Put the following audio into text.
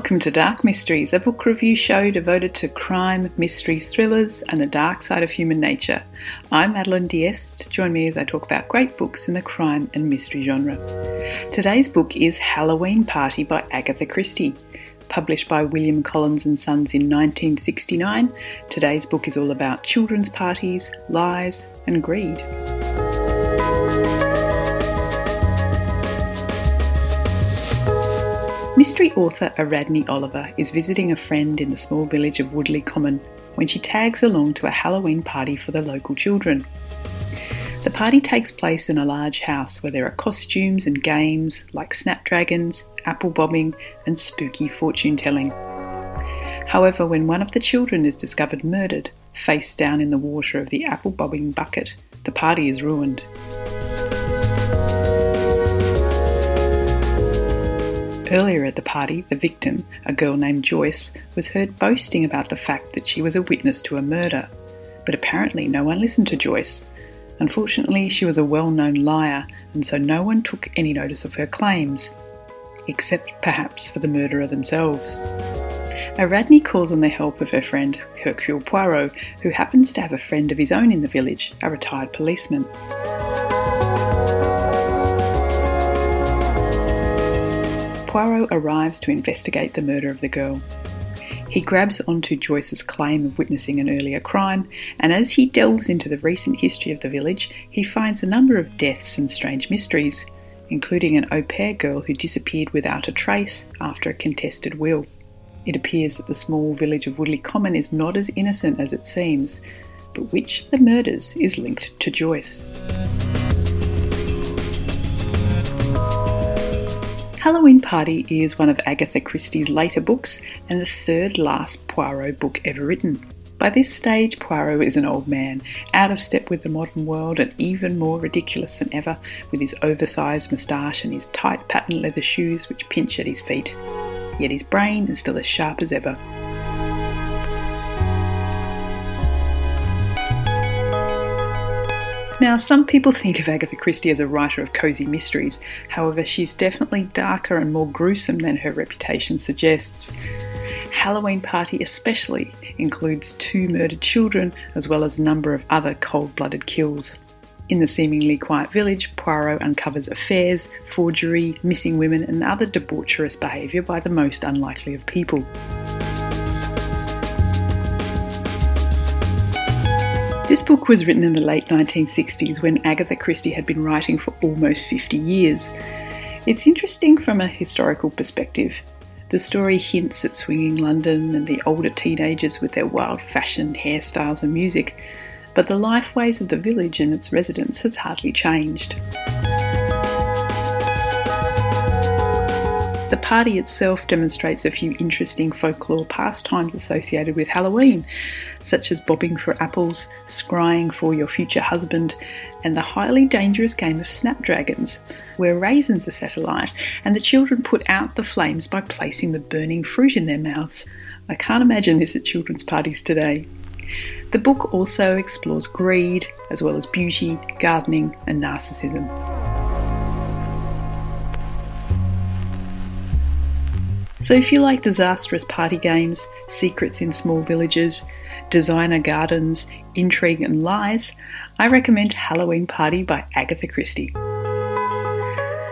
Welcome to Dark Mysteries, a book review show devoted to crime, mystery, thrillers, and the dark side of human nature. I'm Madeline Diest. Join me as I talk about great books in the crime and mystery genre. Today's book is Halloween Party by Agatha Christie. Published by William Collins and Sons in 1969, today's book is all about children's parties, lies, and greed. Mystery author Ariadne Oliver is visiting a friend in the small village of Woodley Common when she tags along to a Halloween party for the local children. The party takes place in a large house where there are costumes and games like snapdragons, apple bobbing, and spooky fortune telling. However, when one of the children is discovered murdered, face down in the water of the apple bobbing bucket, the party is ruined. Earlier at the party, the victim, a girl named Joyce, was heard boasting about the fact that she was a witness to a murder. But apparently, no one listened to Joyce. Unfortunately, she was a well known liar, and so no one took any notice of her claims, except perhaps for the murderer themselves. Ariadne calls on the help of her friend Hercule Poirot, who happens to have a friend of his own in the village, a retired policeman. Poirot arrives to investigate the murder of the girl. He grabs onto Joyce's claim of witnessing an earlier crime, and as he delves into the recent history of the village, he finds a number of deaths and strange mysteries, including an au pair girl who disappeared without a trace after a contested will. It appears that the small village of Woodley Common is not as innocent as it seems, but which of the murders is linked to Joyce? Halloween Party is one of Agatha Christie's later books and the third last Poirot book ever written. By this stage, Poirot is an old man, out of step with the modern world and even more ridiculous than ever, with his oversized moustache and his tight patent leather shoes which pinch at his feet. Yet his brain is still as sharp as ever. Now, some people think of Agatha Christie as a writer of cosy mysteries, however, she's definitely darker and more gruesome than her reputation suggests. Halloween Party, especially, includes two murdered children as well as a number of other cold blooded kills. In the seemingly quiet village, Poirot uncovers affairs, forgery, missing women, and other debaucherous behaviour by the most unlikely of people. Book was written in the late 1960s when Agatha Christie had been writing for almost 50 years. It's interesting from a historical perspective. The story hints at swinging London and the older teenagers with their wild fashion, hairstyles, and music, but the life ways of the village and its residents has hardly changed. The party itself demonstrates a few interesting folklore pastimes associated with Halloween, such as bobbing for apples, scrying for your future husband, and the highly dangerous game of snapdragons, where raisins are set alight and the children put out the flames by placing the burning fruit in their mouths. I can't imagine this at children's parties today. The book also explores greed, as well as beauty, gardening, and narcissism. So, if you like disastrous party games, secrets in small villages, designer gardens, intrigue, and lies, I recommend Halloween Party by Agatha Christie.